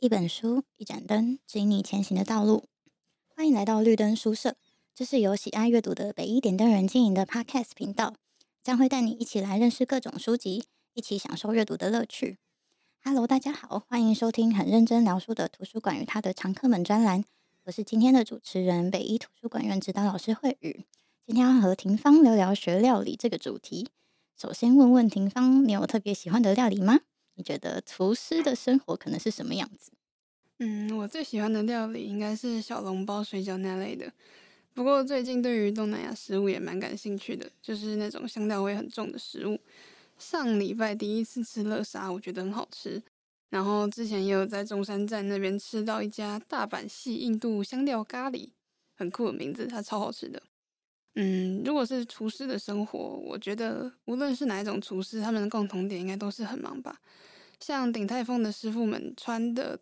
一本书，一盏灯，指引你前行的道路。欢迎来到绿灯书社，这是由喜爱阅读的北一点灯人经营的 Podcast 频道，将会带你一起来认识各种书籍，一起享受阅读的乐趣。Hello，大家好，欢迎收听很认真聊书的图书馆与它的常客们专栏。我是今天的主持人，北一图书馆院指导老师慧宇。今天要和庭芳聊聊学料理这个主题。首先问问庭芳，你有特别喜欢的料理吗？你觉得厨师的生活可能是什么样子？嗯，我最喜欢的料理应该是小笼包、水饺那类的。不过最近对于东南亚食物也蛮感兴趣的，就是那种香料味很重的食物。上礼拜第一次吃乐沙，我觉得很好吃。然后之前也有在中山站那边吃到一家大阪系印度香料咖喱，很酷的名字，它超好吃的。嗯，如果是厨师的生活，我觉得无论是哪一种厨师，他们的共同点应该都是很忙吧。像鼎泰丰的师傅们穿的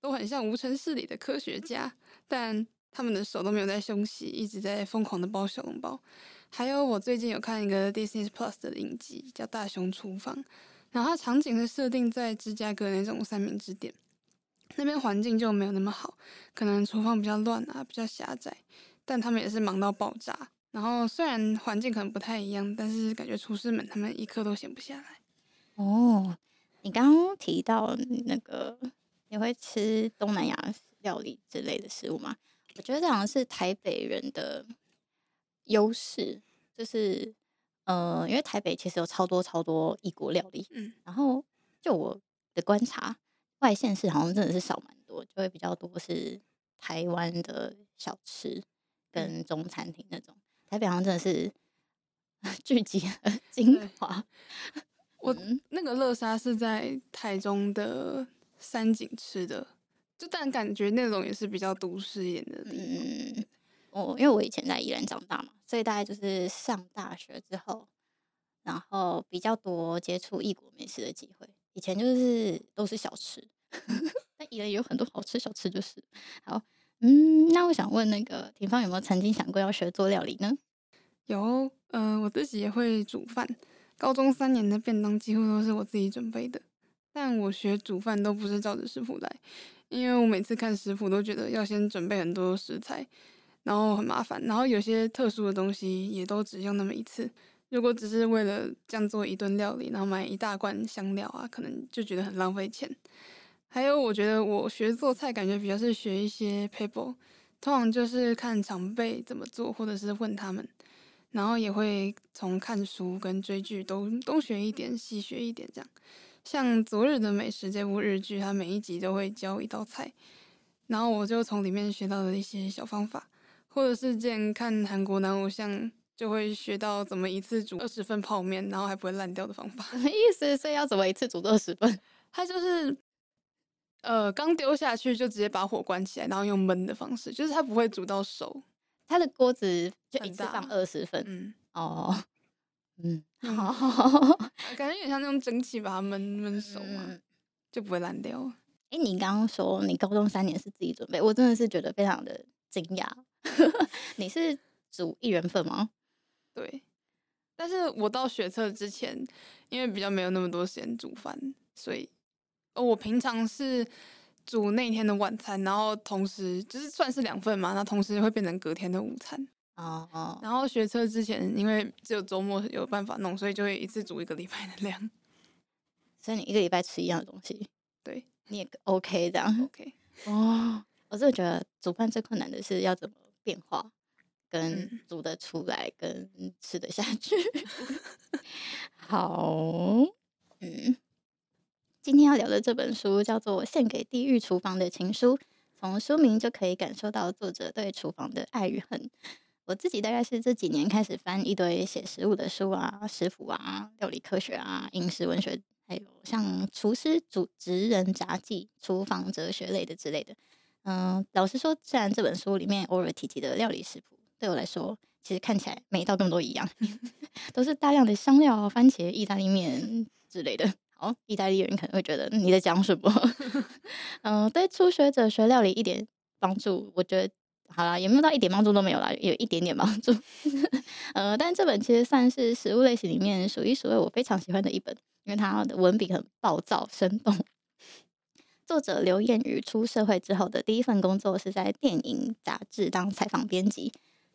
都很像无尘室里的科学家，但他们的手都没有在休息，一直在疯狂的包小笼包。还有我最近有看一个 Disney Plus 的影集，叫《大雄厨房》，然后它场景是设定在芝加哥那种三明治店，那边环境就没有那么好，可能厨房比较乱啊，比较狭窄，但他们也是忙到爆炸。然后虽然环境可能不太一样，但是感觉厨师们他们一刻都闲不下来。哦。你刚刚提到那个你会吃东南亚料理之类的食物吗？我觉得这好像是台北人的优势，就是呃，因为台北其实有超多超多异国料理，嗯，然后就我的观察，外县市好像真的是少蛮多，就会比较多是台湾的小吃跟中餐厅那种，台北好像真的是 聚集了精华。我那个乐沙是在台中的山景吃的，就但感觉那种也是比较都市一点的地方。嗯，我因为我以前在宜兰长大嘛，所以大概就是上大学之后，然后比较多接触异国美食的机会。以前就是都是小吃，但宜兰也有很多好吃小吃，就是好。嗯，那我想问那个廷芳有没有曾经想过要学做料理呢？有，嗯、呃，我自己也会煮饭。高中三年的便当几乎都是我自己准备的，但我学煮饭都不是照着食谱来，因为我每次看食谱都觉得要先准备很多食材，然后很麻烦，然后有些特殊的东西也都只用那么一次。如果只是为了这样做一顿料理，然后买一大罐香料啊，可能就觉得很浪费钱。还有，我觉得我学做菜感觉比较是学一些 paper，，通常就是看长辈怎么做，或者是问他们。然后也会从看书跟追剧都东学一点，西学一点，这样。像《昨日的美食》这部日剧，它每一集都会教一道菜，然后我就从里面学到了一些小方法。或者是之前看韩国男偶像，就会学到怎么一次煮二十份泡面，然后还不会烂掉的方法。什么意思？所以要怎么一次煮二十份？它就是，呃，刚丢下去就直接把火关起来，然后用焖的方式，就是它不会煮到熟。他的锅子就一次放二十份，嗯，哦，嗯，好，感觉有点像那种蒸汽把它焖焖熟嘛，嗯、就不会烂掉。哎、欸，你刚刚说你高中三年是自己准备，我真的是觉得非常的惊讶。你是煮一人份吗？对，但是我到学测之前，因为比较没有那么多时间煮饭，所以，哦，我平常是。煮那天的晚餐，然后同时就是算是两份嘛，那同时会变成隔天的午餐。哦哦。然后学车之前，因为只有周末有办法弄，所以就会一次煮一个礼拜的量。所以你一个礼拜吃一样的东西，对，你也 OK 这样。OK。哦，我真的觉得煮饭最困难的是要怎么变化，跟煮得出来，跟吃得下去。好，嗯。今天要聊的这本书叫做《献给地狱厨房的情书》，从书名就可以感受到作者对厨房的爱与恨。我自己大概是这几年开始翻一堆写食物的书啊、食谱啊、料理科学啊、饮食文学，还有像厨师主职人札记、厨房哲学类的之类的。嗯，老实说，虽然这本书里面偶尔提及的料理食谱，对我来说其实看起来每道根本都一样，都是大量的香料、番茄、意大利面之类的。哦，意大利人可能会觉得你在讲什么？嗯，对初学者学料理一点帮助，我觉得好啦，也没有到一点帮助都没有啦，有一点点帮助。呃，但这本其实算是食物类型里面数一数二我非常喜欢的一本，因为它的文笔很暴躁生动。作者刘彦宇出社会之后的第一份工作是在电影杂志当采访编辑。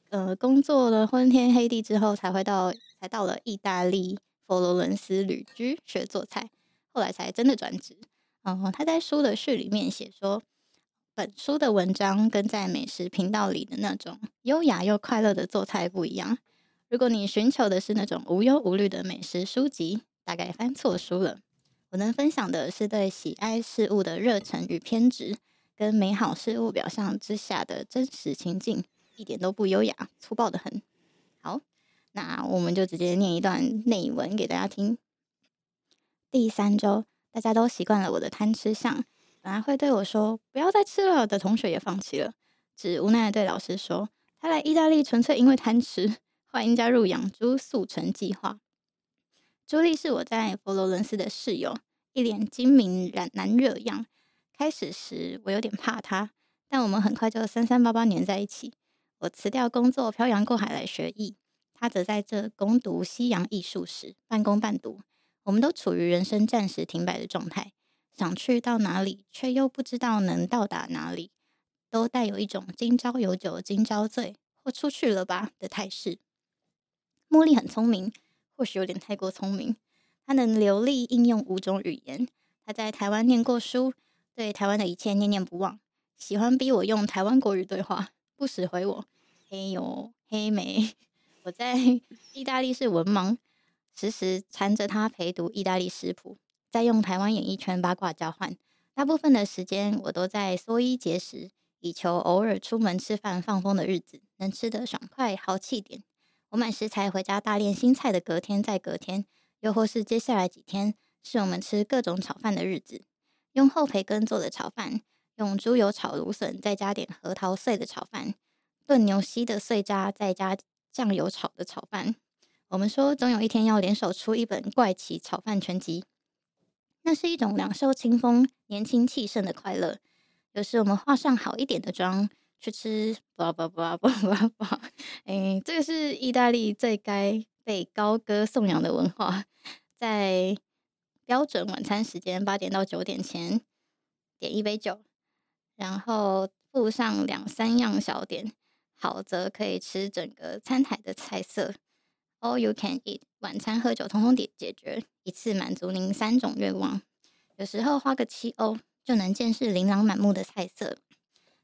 呃，工作了昏天黑地之后，才会到才到了意大利佛罗伦斯旅居学做菜，后来才真的转职。哦、呃，他在书的序里面写说，本书的文章跟在美食频道里的那种优雅又快乐的做菜不一样。如果你寻求的是那种无忧无虑的美食书籍，大概翻错书了。我能分享的是对喜爱事物的热忱与偏执，跟美好事物表象之下的真实情境。一点都不优雅，粗暴的很。好，那我们就直接念一段内文给大家听。第三周，大家都习惯了我的贪吃相，本来会对我说“不要再吃了”的同学也放弃了，只无奈地对老师说：“他来意大利纯粹因为贪吃，欢迎加入养猪速成计划。”朱莉是我在佛罗伦斯的室友，一脸精明染男热样。开始时我有点怕她，但我们很快就三三八八黏在一起。我辞掉工作，漂洋过海来学艺。他则在这攻读西洋艺术史，半工半读。我们都处于人生暂时停摆的状态，想去到哪里，却又不知道能到达哪里，都带有一种今朝有酒今朝醉，或出去了吧的态势。茉莉很聪明，或许有点太过聪明。她能流利应用五种语言。她在台湾念过书，对台湾的一切念念不忘，喜欢逼我用台湾国语对话。不时回我，嘿哟嘿没，我在意大利是文盲，时时缠着他陪读意大利食谱，再用台湾演艺圈八卦交换。大部分的时间我都在缩衣节食，以求偶尔出门吃饭放风的日子能吃得爽快豪气点。我买食材回家大练新菜的隔天再隔天，又或是接下来几天是我们吃各种炒饭的日子，用厚培根做的炒饭。用猪油炒芦笋，再加点核桃碎的炒饭；炖牛膝的碎渣，再加酱油炒的炒饭。我们说，总有一天要联手出一本怪奇炒饭全集。那是一种两袖清风、年轻气盛的快乐。有时我们化上好一点的妆去吃，不不不不不不，哎，这个是意大利最该被高歌颂扬的文化。在标准晚餐时间八点到九点前，点一杯酒。然后附上两三样小点，好则可以吃整个餐台的菜色。All you can eat，晚餐喝酒通通解解决，一次满足您三种愿望。有时候花个七欧就能见识琳琅满目的菜色：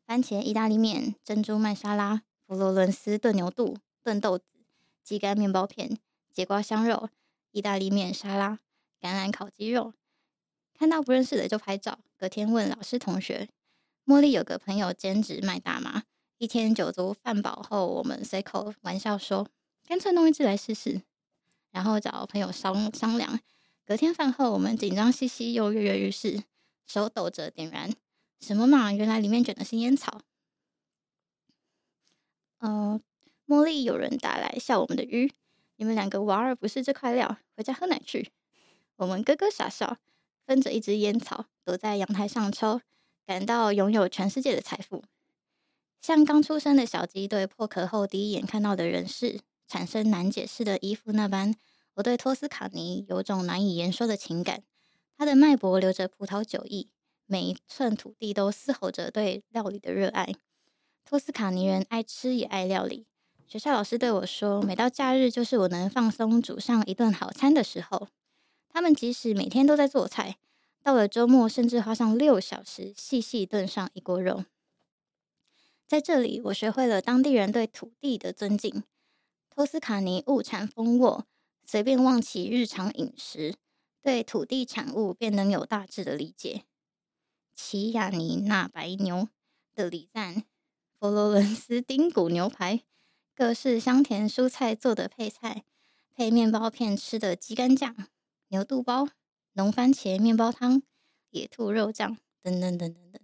番茄意大利面、珍珠麦沙拉、佛罗伦斯炖牛肚、炖豆子、鸡肝面包片、节瓜香肉、意大利面沙拉、橄榄烤鸡肉。看到不认识的就拍照，隔天问老师同学。茉莉有个朋友兼职卖大麻，一天酒足饭饱后，我们随口玩笑说：“干脆弄一支来试试。”然后找朋友商商量。隔天饭后，我们紧张兮兮又跃跃欲试，手抖着点燃。什么嘛？原来里面卷的是烟草。呃，茉莉有人打来笑我们的愚，你们两个娃儿不是这块料，回家喝奶去。我们咯咯傻笑，分着一支烟草，躲在阳台上抽。感到拥有全世界的财富，像刚出生的小鸡对破壳后第一眼看到的人世产生难解释的依附那般，我对托斯卡尼有种难以言说的情感。他的脉搏流着葡萄酒意，每一寸土地都嘶吼着对料理的热爱。托斯卡尼人爱吃也爱料理。学校老师对我说，每到假日就是我能放松煮上一顿好餐的时候。他们即使每天都在做菜。到了周末，甚至花上六小时细细炖上一锅肉。在这里，我学会了当地人对土地的尊敬。托斯卡尼物产丰沃，随便望其日常饮食，对土地产物便能有大致的理解。奇亚尼纳白牛的礼赞，佛罗伦斯丁骨牛排，各式香甜蔬菜做的配菜，配面包片吃的鸡肝酱，牛肚包。浓番茄面包汤、野兔肉酱等等等等等。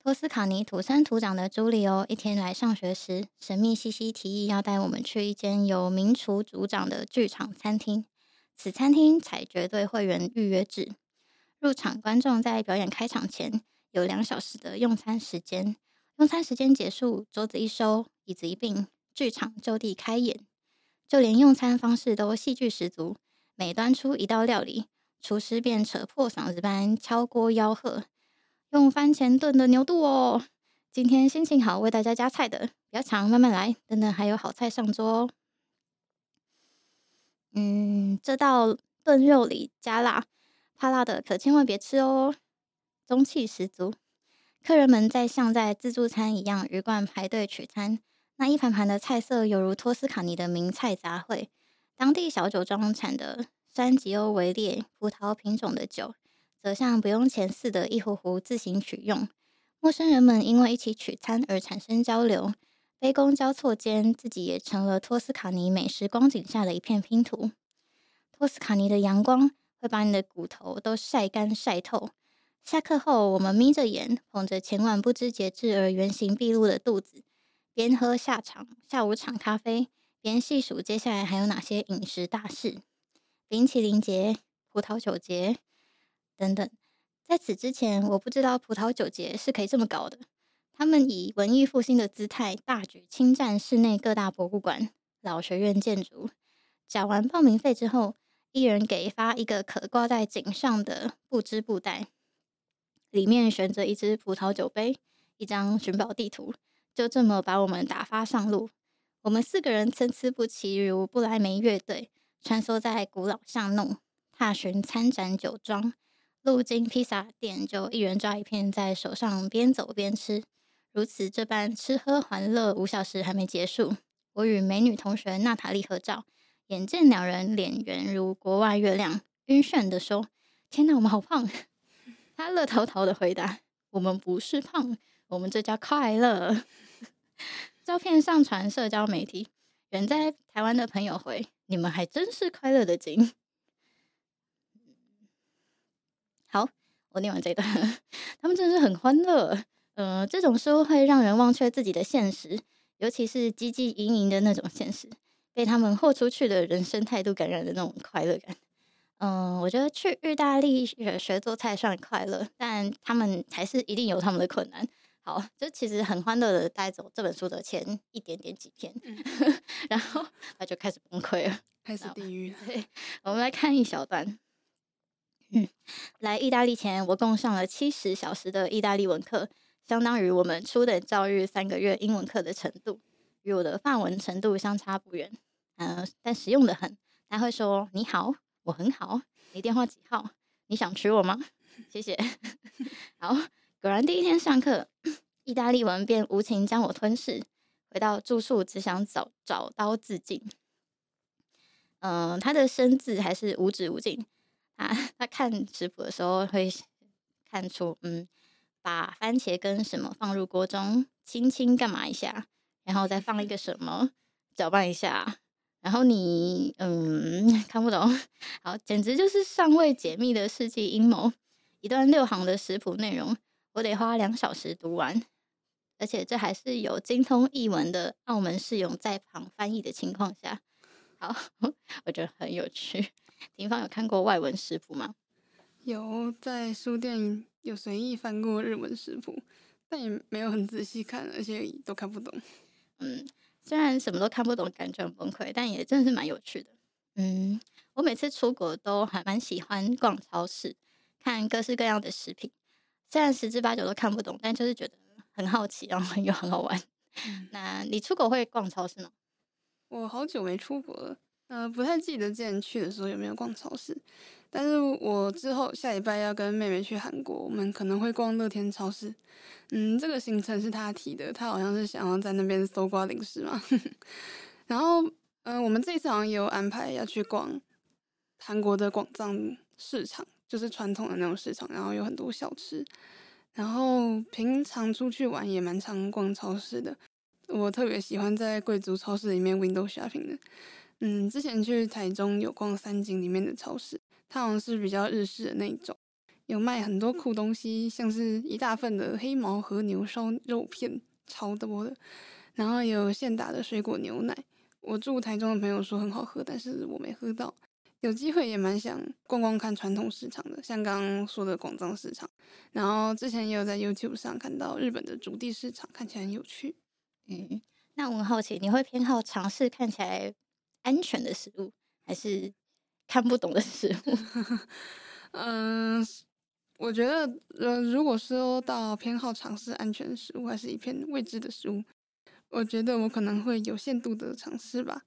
托斯卡尼土生土长的朱利欧一天来上学时，神秘兮兮提议要带我们去一间由名厨主掌的剧场餐厅。此餐厅采绝对会员预约制，入场观众在表演开场前有两小时的用餐时间。用餐时间结束，桌子一收，椅子一并，剧场就地开演。就连用餐方式都戏剧十足，每端出一道料理。厨师便扯破嗓子般敲锅吆喝，用番茄炖的牛肚哦。今天心情好，为大家加菜的，比较长，慢慢来。等等，还有好菜上桌哦。嗯，这道炖肉里加辣，怕辣的可千万别吃哦。中气十足，客人们在像在自助餐一样鱼贯排队取餐。那一盘盘的菜色犹如托斯卡尼的名菜杂烩，当地小酒庄产的山吉欧维列葡萄品种的酒，则像不用钱似的，一壶壶自行取用。陌生人们因为一起取餐而产生交流，杯弓交错间，自己也成了托斯卡尼美食光景下的一片拼图。托斯卡尼的阳光会把你的骨头都晒干晒透。下课后，我们眯着眼，捧着前晚不知节制而原形毕露的肚子。边喝下场下午场咖啡，边细数接下来还有哪些饮食大事：冰淇淋节、葡萄酒节等等。在此之前，我不知道葡萄酒节是可以这么搞的。他们以文艺复兴的姿态，大举侵占室内各大博物馆、老学院建筑。缴完报名费之后，一人给发一个可挂在颈上的布织布袋，里面悬着一只葡萄酒杯、一张寻宝地图。就这么把我们打发上路。我们四个人参差不齐，如不来梅乐队，穿梭在古老巷弄，踏寻参展酒庄。路经披萨店，就一人抓一片，在手上边走边吃。如此这般吃喝玩乐，五小时还没结束。我与美女同学娜塔莉合照，眼见两人脸圆如国外月亮，晕眩的说：“天哪，我们好胖！” 她乐淘淘的回答：“我们不是胖，我们这叫快乐。”照片上传社交媒体，远在台湾的朋友回：“你们还真是快乐的紧。”好，我念完这一段，他们真的是很欢乐。呃，这种书会让人忘却自己的现实，尤其是汲汲营营的那种现实，被他们豁出去的人生态度感染的那种快乐感。嗯、呃，我觉得去意大利学学做菜算快乐，但他们还是一定有他们的困难。好，就其实很欢乐的带走这本书的前一点点几天，嗯、然后他就开始崩溃了，开始地狱。对，我们来看一小段。嗯，来意大利前，我共上了七十小时的意大利文课，相当于我们初等教育三个月英文课的程度，与我的法文程度相差不远。嗯、但实用的很。他会说：“你好，我很好。你电话几号？你想娶我吗？”谢谢。好。果然，第一天上课，意大利文便无情将我吞噬。回到住宿，只想找找刀自尽。嗯、他的生字还是无止无尽。他 他看食谱的时候会看出，嗯，把番茄跟什么放入锅中，轻轻干嘛一下，然后再放一个什么，搅拌一下，然后你嗯 看不懂。好，简直就是尚未解密的世纪阴谋。一段六行的食谱内容。我得花两小时读完，而且这还是有精通译文的澳门室友在旁翻译的情况下。好，我觉得很有趣。廷芳有看过外文食谱吗？有，在书店有随意翻过日文食谱，但也没有很仔细看，而且都看不懂。嗯，虽然什么都看不懂，感觉很崩溃，但也真的是蛮有趣的。嗯，我每次出国都还蛮喜欢逛超市，看各式各样的食品。虽然十之八九都看不懂，但就是觉得很好奇，然后又很好玩。嗯、那你出国会逛超市吗？我好久没出国了，呃，不太记得之前去的时候有没有逛超市。但是我之后下礼拜要跟妹妹去韩国，我们可能会逛乐天超市。嗯，这个行程是他提的，他好像是想要在那边搜刮零食嘛。然后，嗯、我们这一次好像也有安排要去逛韩国的广藏市场。就是传统的那种市场，然后有很多小吃，然后平常出去玩也蛮常逛超市的。我特别喜欢在贵族超市里面 window shopping 的。嗯，之前去台中有逛三井里面的超市，它好像是比较日式的那一种，有卖很多酷东西，像是一大份的黑毛和牛烧肉片，超多的，然后有现打的水果牛奶。我住台中的朋友说很好喝，但是我没喝到。有机会也蛮想逛逛看传统市场的，像刚刚说的广藏市场，然后之前也有在 YouTube 上看到日本的竹地市场，看起来很有趣。嗯，那我很好奇，你会偏好尝试看起来安全的食物，还是看不懂的食物？嗯，我觉得，呃，如果说到偏好尝试安全食物，还是一片未知的食物，我觉得我可能会有限度的尝试吧，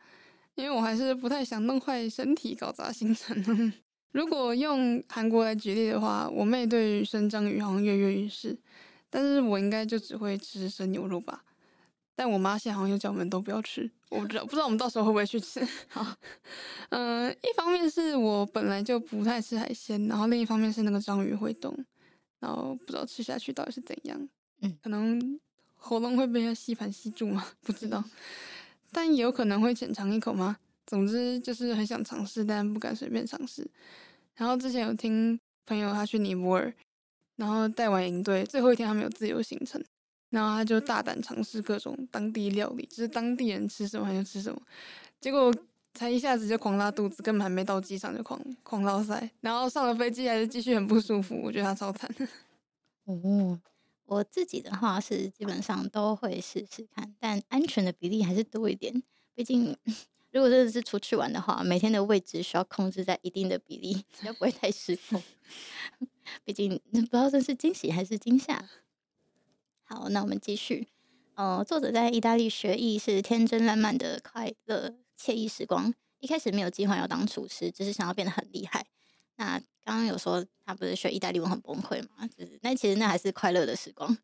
因为我还是不太想弄坏身体，搞砸行程。如果用韩国来举例的话，我妹对于生章鱼好像跃跃欲试，但是我应该就只会吃生牛肉吧。但我妈现在好像又叫我们都不要吃，我不知道，不知道我们到时候会不会去吃。好，嗯、呃，一方面是我本来就不太吃海鲜，然后另一方面是那个章鱼会动，然后不知道吃下去到底是怎样。嗯，可能喉咙会被它吸盘吸住吗？不知道，但也有可能会浅尝一口吗？总之就是很想尝试，但不敢随便尝试。然后之前有听朋友他去尼泊尔，然后带完营队最后一天他们有自由行程，然后他就大胆尝试各种当地料理，就是当地人吃什么他就吃什么。结果才一下子就狂拉肚子，根本还没到机场就狂狂拉塞，然后上了飞机还是继续很不舒服。我觉得他超惨。哦，我自己的话是基本上都会试试看，但安全的比例还是多一点，毕竟。如果真的是出去玩的话，每天的位置需要控制在一定的比例，比较不会太失控。毕竟不知道这是惊喜还是惊吓。好，那我们继续。呃，作者在意大利学艺是天真烂漫的快乐惬意时光。一开始没有计划要当厨师，只是想要变得很厉害。那刚刚有说他不是学意大利文很崩溃吗？就是那其实那还是快乐的时光。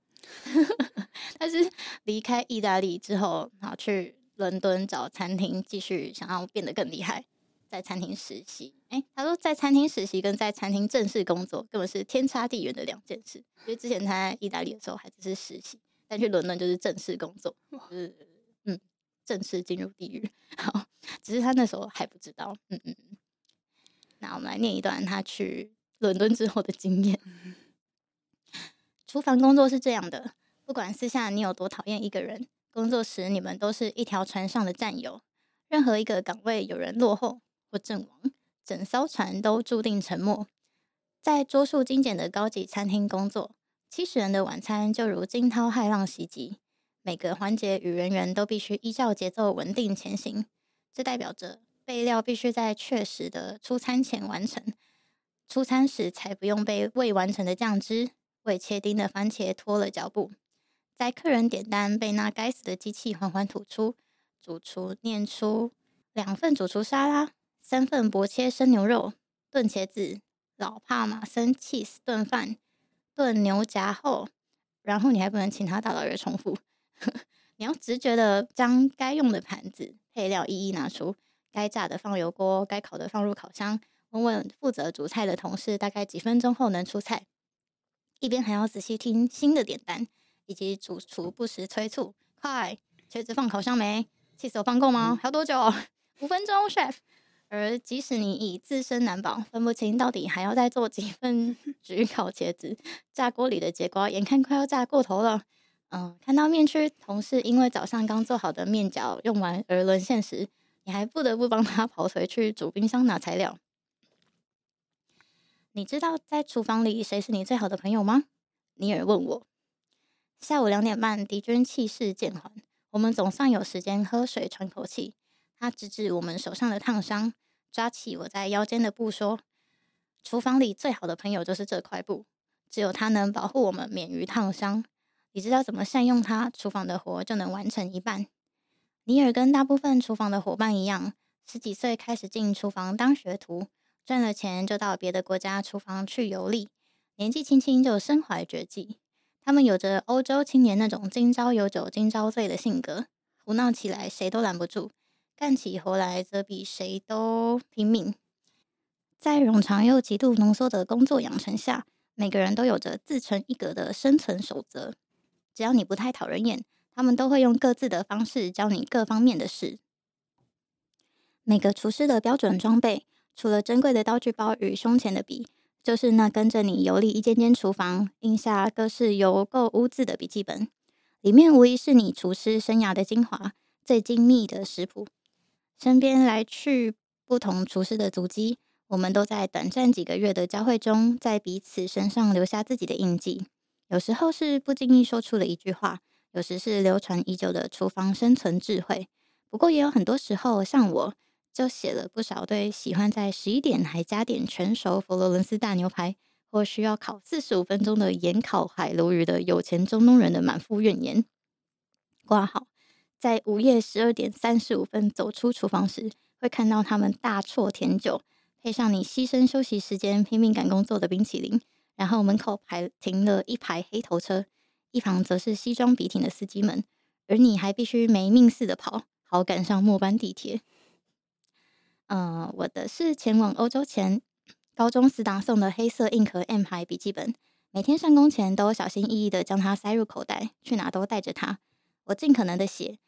但是离开意大利之后，然后去。伦敦找餐厅，继续想要变得更厉害，在餐厅实习。哎、欸，他说在餐厅实习跟在餐厅正式工作根本是天差地远的两件事。因为之前他在意大利的时候还只是实习，但去伦敦就是正式工作，就是嗯，正式进入地狱。好，只是他那时候还不知道。嗯嗯。那我们来念一段他去伦敦之后的经验。厨房工作是这样的，不管私下你有多讨厌一个人。工作时，你们都是一条船上的战友。任何一个岗位有人落后或阵亡，整艘船都注定沉没。在桌数精简的高级餐厅工作，七十人的晚餐就如惊涛骇浪袭击，每个环节与人员都必须依照节奏稳定前行。这代表着备料必须在确实的出餐前完成，出餐时才不用被未完成的酱汁、未切丁的番茄拖了脚步。在客人点单被那该死的机器缓缓吐出，主厨念出两份主厨沙拉、三份薄切生牛肉、炖茄子、老帕玛森 cheese 炖饭、炖牛夹后，然后你还不能请他大老远重复，你要直觉的将该用的盘子配料一一拿出，该炸的放油锅，该烤的放入烤箱，问问负责煮菜的同事大概几分钟后能出菜，一边还要仔细听新的点单。以及主厨不时催促：“快，茄子放烤箱没？起司放够吗？还要多久？五分钟，chef。”而即使你已自身难保，分不清到底还要再做几份 焗烤茄子，炸锅里的节瓜眼看快要炸过头了。嗯，看到面区同事因为早上刚做好的面饺用完而沦陷时，你还不得不帮他跑腿去煮冰箱拿材料。你知道在厨房里谁是你最好的朋友吗？尼尔问我。下午两点半，敌军气势渐缓，我们总算有时间喝水喘口气。他指指我们手上的烫伤，抓起我在腰间的布说：“厨房里最好的朋友就是这块布，只有它能保护我们免于烫伤。你知道怎么善用它，厨房的活就能完成一半。”尼尔跟大部分厨房的伙伴一样，十几岁开始进厨房当学徒，赚了钱就到别的国家厨房去游历，年纪轻轻就身怀绝技。他们有着欧洲青年那种今朝有酒今朝醉的性格，胡闹起来谁都拦不住，干起活来则比谁都拼命。在冗长又极度浓缩的工作养成下，每个人都有着自成一格的生存守则。只要你不太讨人厌，他们都会用各自的方式教你各方面的事。每个厨师的标准装备，除了珍贵的刀具包与胸前的笔。就是那跟着你游历一间间厨房，印下各式油垢污渍的笔记本，里面无疑是你厨师生涯的精华，最精密的食谱。身边来去不同厨师的足迹，我们都在短暂几个月的交汇中，在彼此身上留下自己的印记。有时候是不经意说出了一句话，有时是流传已久的厨房生存智慧。不过也有很多时候，像我。就写了不少对喜欢在十一点还加点全熟佛罗伦斯大牛排或需要烤四十五分钟的盐烤海鲈鱼的有钱中东人的满腹怨言。挂号，在午夜十二点三十五分走出厨房时，会看到他们大啜甜酒，配上你牺牲休息时间拼命赶工作的冰淇淋，然后门口排停了一排黑头车，一旁则是西装笔挺的司机们，而你还必须没命似的跑，好赶上末班地铁。嗯、我的是前往欧洲前，高中死党送的黑色硬壳 M 牌笔记本，每天上工前都小心翼翼的将它塞入口袋，去哪都带着它。我尽可能的写，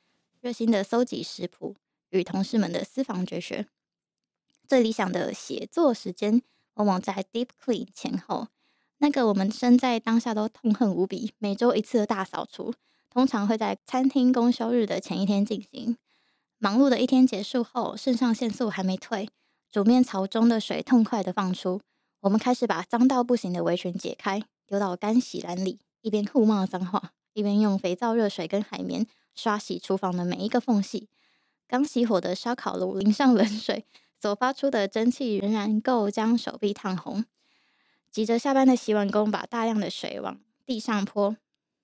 热心的搜集食谱与同事们的私房绝学。最理想的写作时间，往往在 Deep Clean 前后。那个我们身在当下都痛恨无比，每周一次的大扫除，通常会在餐厅公休日的前一天进行。忙碌的一天结束后，肾上腺素还没退，煮面槽中的水痛快的放出，我们开始把脏到不行的围裙解开，丢到干洗篮里，一边互骂脏话。一边用肥皂、热水跟海绵刷洗厨房的每一个缝隙，刚熄火的烧烤炉淋上冷水，所发出的蒸汽仍然够将手臂烫红。急着下班的洗碗工把大量的水往地上泼，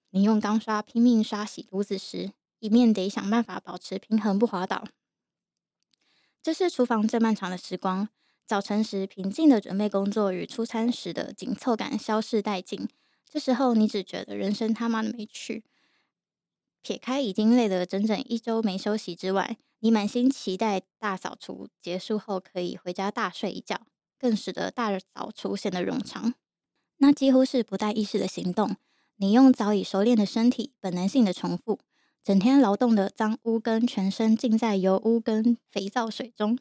你用钢刷拼命刷洗炉子时，一面得想办法保持平衡不滑倒。这是厨房最漫长的时光，早晨时平静的准备工作与出餐时的紧凑感消逝殆尽。这时候，你只觉得人生他妈的没趣。撇开已经累了整整一周没休息之外，你满心期待大扫除结束后可以回家大睡一觉，更使得大扫除显得冗长。那几乎是不带意识的行动，你用早已熟练的身体本能性的重复，整天劳动的脏污跟全身浸在油污跟肥皂水中，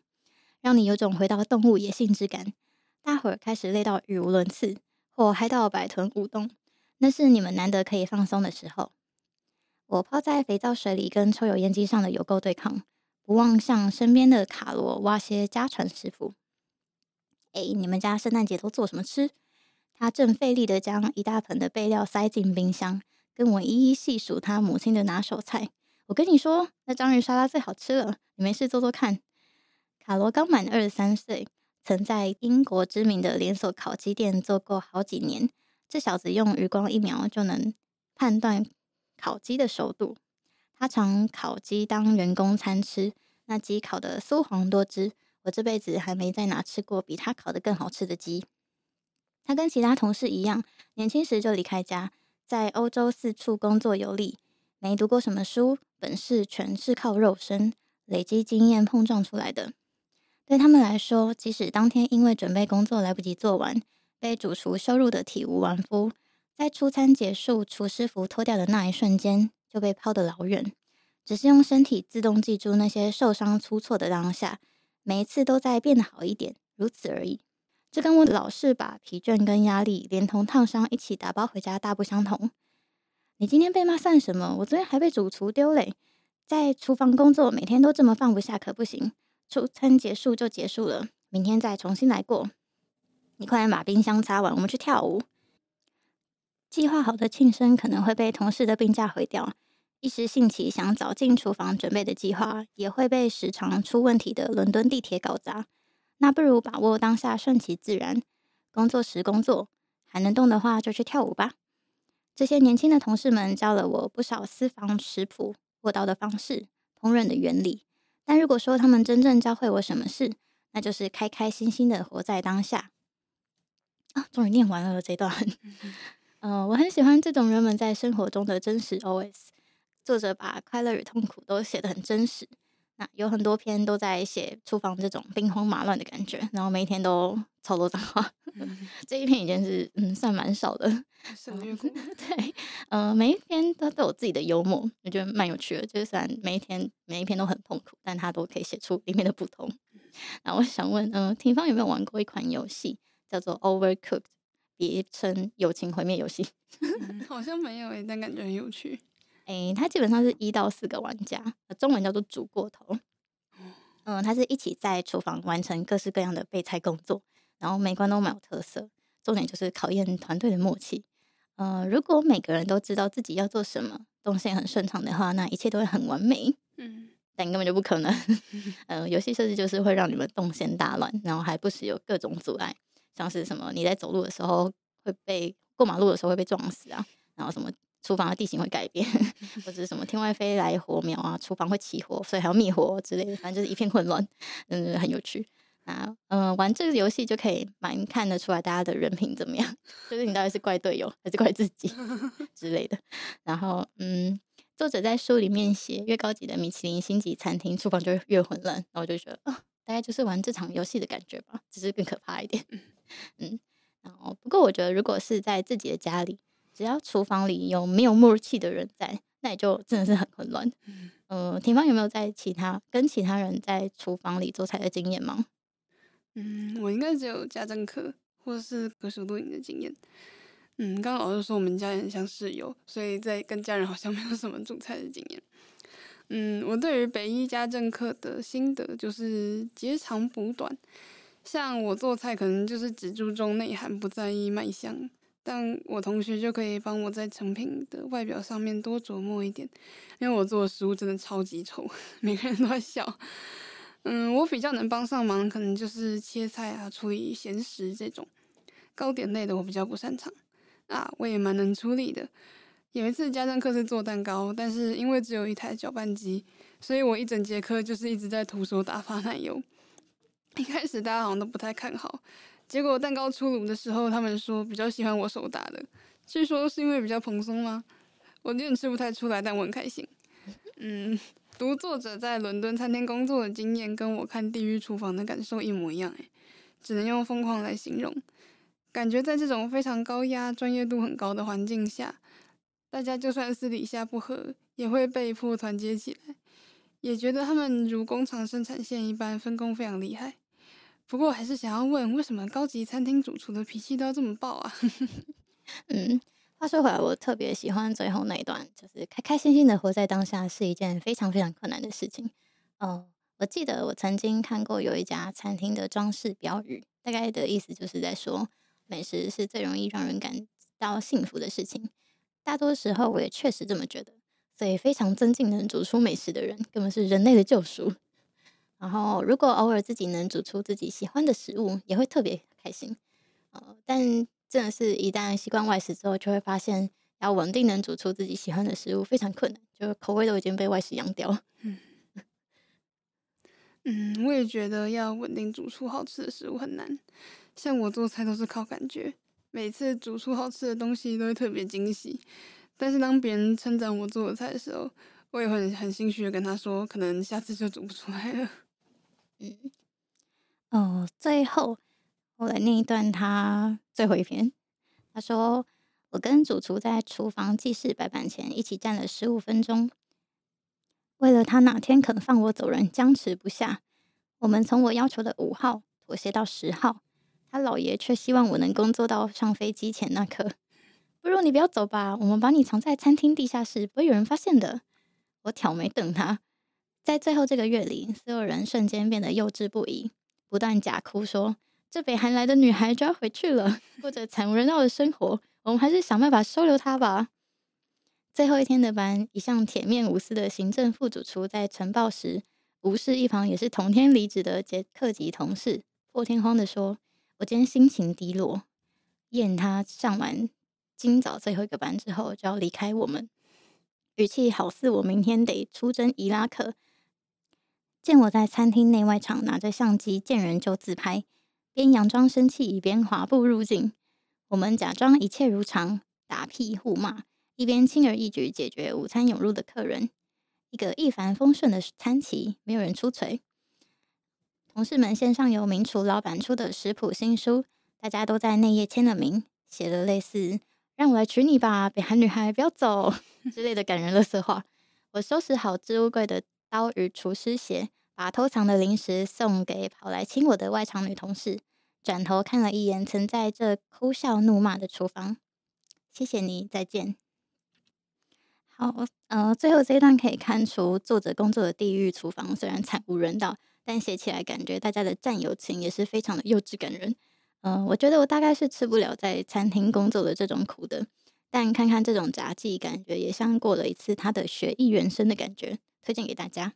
让你有种回到动物野性之感。大伙儿开始累到语无伦次，或嗨到摆臀舞动。那是你们难得可以放松的时候。我泡在肥皂水里，跟抽油烟机上的油垢对抗，不忘向身边的卡罗挖些家传食谱。哎，你们家圣诞节都做什么吃？他正费力的将一大盆的备料塞进冰箱，跟我一一细数他母亲的拿手菜。我跟你说，那章鱼沙拉最好吃了，你没事做做看。卡罗刚满二十三岁，曾在英国知名的连锁烤鸡店做过好几年。这小子用余光一瞄就能判断烤鸡的熟度。他常烤鸡当员工餐吃，那鸡烤得酥黄多汁。我这辈子还没在哪吃过比他烤得更好吃的鸡。他跟其他同事一样，年轻时就离开家，在欧洲四处工作游历，没读过什么书，本事全是靠肉身累积经验碰撞出来的。对他们来说，即使当天因为准备工作来不及做完。被主厨羞辱的体无完肤，在出餐结束、厨师服脱掉的那一瞬间，就被抛得老远。只是用身体自动记住那些受伤出错的当下，每一次都在变得好一点，如此而已。这跟我老是把疲倦跟压力连同烫伤一起打包回家大不相同。你今天被骂算什么？我昨天还被主厨丢嘞。在厨房工作，每天都这么放不下可不行。出餐结束就结束了，明天再重新来过。你快点把冰箱擦完，我们去跳舞。计划好的庆生可能会被同事的病假毁掉，一时兴起想早进厨房准备的计划也会被时常出问题的伦敦地铁搞砸。那不如把握当下，顺其自然。工作时工作，还能动的话就去跳舞吧。这些年轻的同事们教了我不少私房食谱、握刀的方式、烹饪的原理。但如果说他们真正教会我什么事，那就是开开心心的活在当下。啊，终于念完了这段。嗯、呃，我很喜欢这种人们在生活中的真实 OS。作者把快乐与痛苦都写得很真实。那有很多篇都在写厨房这种兵荒马乱的感觉，然后每一天都超多脏话。嗯、这一篇已经是嗯算蛮少的。省略过。对，嗯、呃，每一篇都都有自己的幽默，我觉得蛮有趣的。就是虽然每一天每一篇都很痛苦，但他都可以写出里面的不同。那我想问，嗯、呃，廷芳有没有玩过一款游戏？叫做 Overcooked，别称友情毁灭游戏。好像没有诶，但感觉很有趣。诶、欸，它基本上是一到四个玩家，中文叫做煮过头。嗯，它是一起在厨房完成各式各样的备菜工作，然后每关都蛮有特色。重点就是考验团队的默契。呃，如果每个人都知道自己要做什么，动线很顺畅的话，那一切都会很完美。嗯，但根本就不可能。呃，游戏设计就是会让你们动线大乱，然后还不时有各种阻碍。像是什么？你在走路的时候会被过马路的时候会被撞死啊，然后什么厨房的地形会改变，或者是什么天外飞来火苗啊，厨房会起火，所以还要灭火之类的，反正就是一片混乱，嗯，很有趣。啊，嗯，玩这个游戏就可以蛮看得出来大家的人品怎么样，就是你到底是怪队友还是怪自己 之类的。然后，嗯，作者在书里面写，越高级的米其林星级餐厅厨房就越混乱，然后我就觉得，哦，大概就是玩这场游戏的感觉吧，只是更可怕一点。嗯，然后不过我觉得，如果是在自己的家里，只要厨房里有没有默契的人在，那也就真的是很混乱。嗯，廷芳有没有在其他跟其他人在厨房里做菜的经验吗？嗯，我应该只有家政课或者是隔宿露营的经验。嗯，刚刚老师说我们家也很像室友，所以在跟家人好像没有什么煮菜的经验。嗯，我对于北一家政课的心得就是截长补短。像我做菜可能就是只注重内涵，不在意卖相，但我同学就可以帮我在成品的外表上面多琢磨一点，因为我做的食物真的超级丑，每个人都在笑。嗯，我比较能帮上忙，可能就是切菜啊、处理咸食这种糕点类的，我比较不擅长啊。我也蛮能处理的。有一次家政课是做蛋糕，但是因为只有一台搅拌机，所以我一整节课就是一直在徒手打发奶油。一开始大家好像都不太看好，结果蛋糕出炉的时候，他们说比较喜欢我手打的，据说是因为比较蓬松吗？我有点吃不太出来，但我很开心。嗯。读作者在伦敦餐厅工作的经验，跟我看《地狱厨房》的感受一模一样，诶，只能用疯狂来形容。感觉在这种非常高压、专业度很高的环境下，大家就算私底下不和，也会被迫团结起来。也觉得他们如工厂生产线一般，分工非常厉害。不过，还是想要问，为什么高级餐厅主厨的脾气都要这么爆啊？嗯。话说回来，我特别喜欢最后那一段，就是开开心心的活在当下是一件非常非常困难的事情。哦，我记得我曾经看过有一家餐厅的装饰标语，大概的意思就是在说，美食是最容易让人感到幸福的事情。大多时候，我也确实这么觉得，所以非常尊敬能煮出美食的人，根本是人类的救赎。然后，如果偶尔自己能煮出自己喜欢的食物，也会特别开心。呃，但真的是一旦习惯外食之后，就会发现要稳定能煮出自己喜欢的食物非常困难，就口味都已经被外食养掉。嗯，嗯，我也觉得要稳定煮出好吃的食物很难。像我做菜都是靠感觉，每次煮出好吃的东西都会特别惊喜。但是当别人称赞我做的菜的时候，我也会很很心虚的跟他说，可能下次就煮不出来了。嗯，哦，最后。我来念一段他最后一篇。他说：“我跟主厨在厨房记事白板前一起站了十五分钟，为了他哪天肯放我走人，僵持不下。我们从我要求的五号妥协到十号，他老爷却希望我能工作到上飞机前那刻。不如你不要走吧，我们把你藏在餐厅地下室，不会有人发现的。”我挑眉瞪他。在最后这个月里，所有人瞬间变得幼稚不已，不断假哭说。这北韩来的女孩就要回去了，过着惨无人道的生活。我们还是想办法收留她吧。最后一天的班，一向铁面无私的行政副主厨在晨报时，无视一旁也是同天离职的杰克级同事，破天荒的说：“我今天心情低落。”验他上完今早最后一个班之后就要离开我们，语气好似我明天得出征伊拉克。见我在餐厅内外场拿着相机，见人就自拍。边佯装生气，一边滑步入镜。我们假装一切如常，打屁互骂，一边轻而易举解决午餐涌入的客人。一个一帆风顺的餐期，没有人出锤。同事们线上由名厨老板出的食谱新书，大家都在内页签了名，写了类似“让我来娶你吧，北韩女孩不要走” 之类的感人垃圾话。我收拾好置物柜的刀与厨师鞋。把偷藏的零食送给跑来亲我的外场女同事，转头看了一眼曾在这哭笑怒骂的厨房。谢谢你，再见。好，呃，最后这一段可以看出作者工作的地狱厨房虽然惨无人道，但写起来感觉大家的战友情也是非常的幼稚感人。嗯、我觉得我大概是吃不了在餐厅工作的这种苦的，但看看这种杂技，感觉也像过了一次他的学艺人生的感觉，推荐给大家。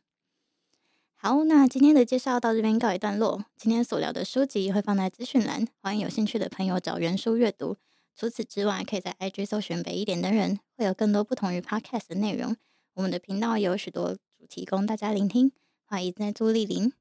好，那今天的介绍到这边告一段落。今天所聊的书籍会放在资讯栏，欢迎有兴趣的朋友找原书阅读。除此之外，可以在 IG 搜寻北一点的人，会有更多不同于 Podcast 的内容。我们的频道有许多主题供大家聆听。欢迎在朱莅临。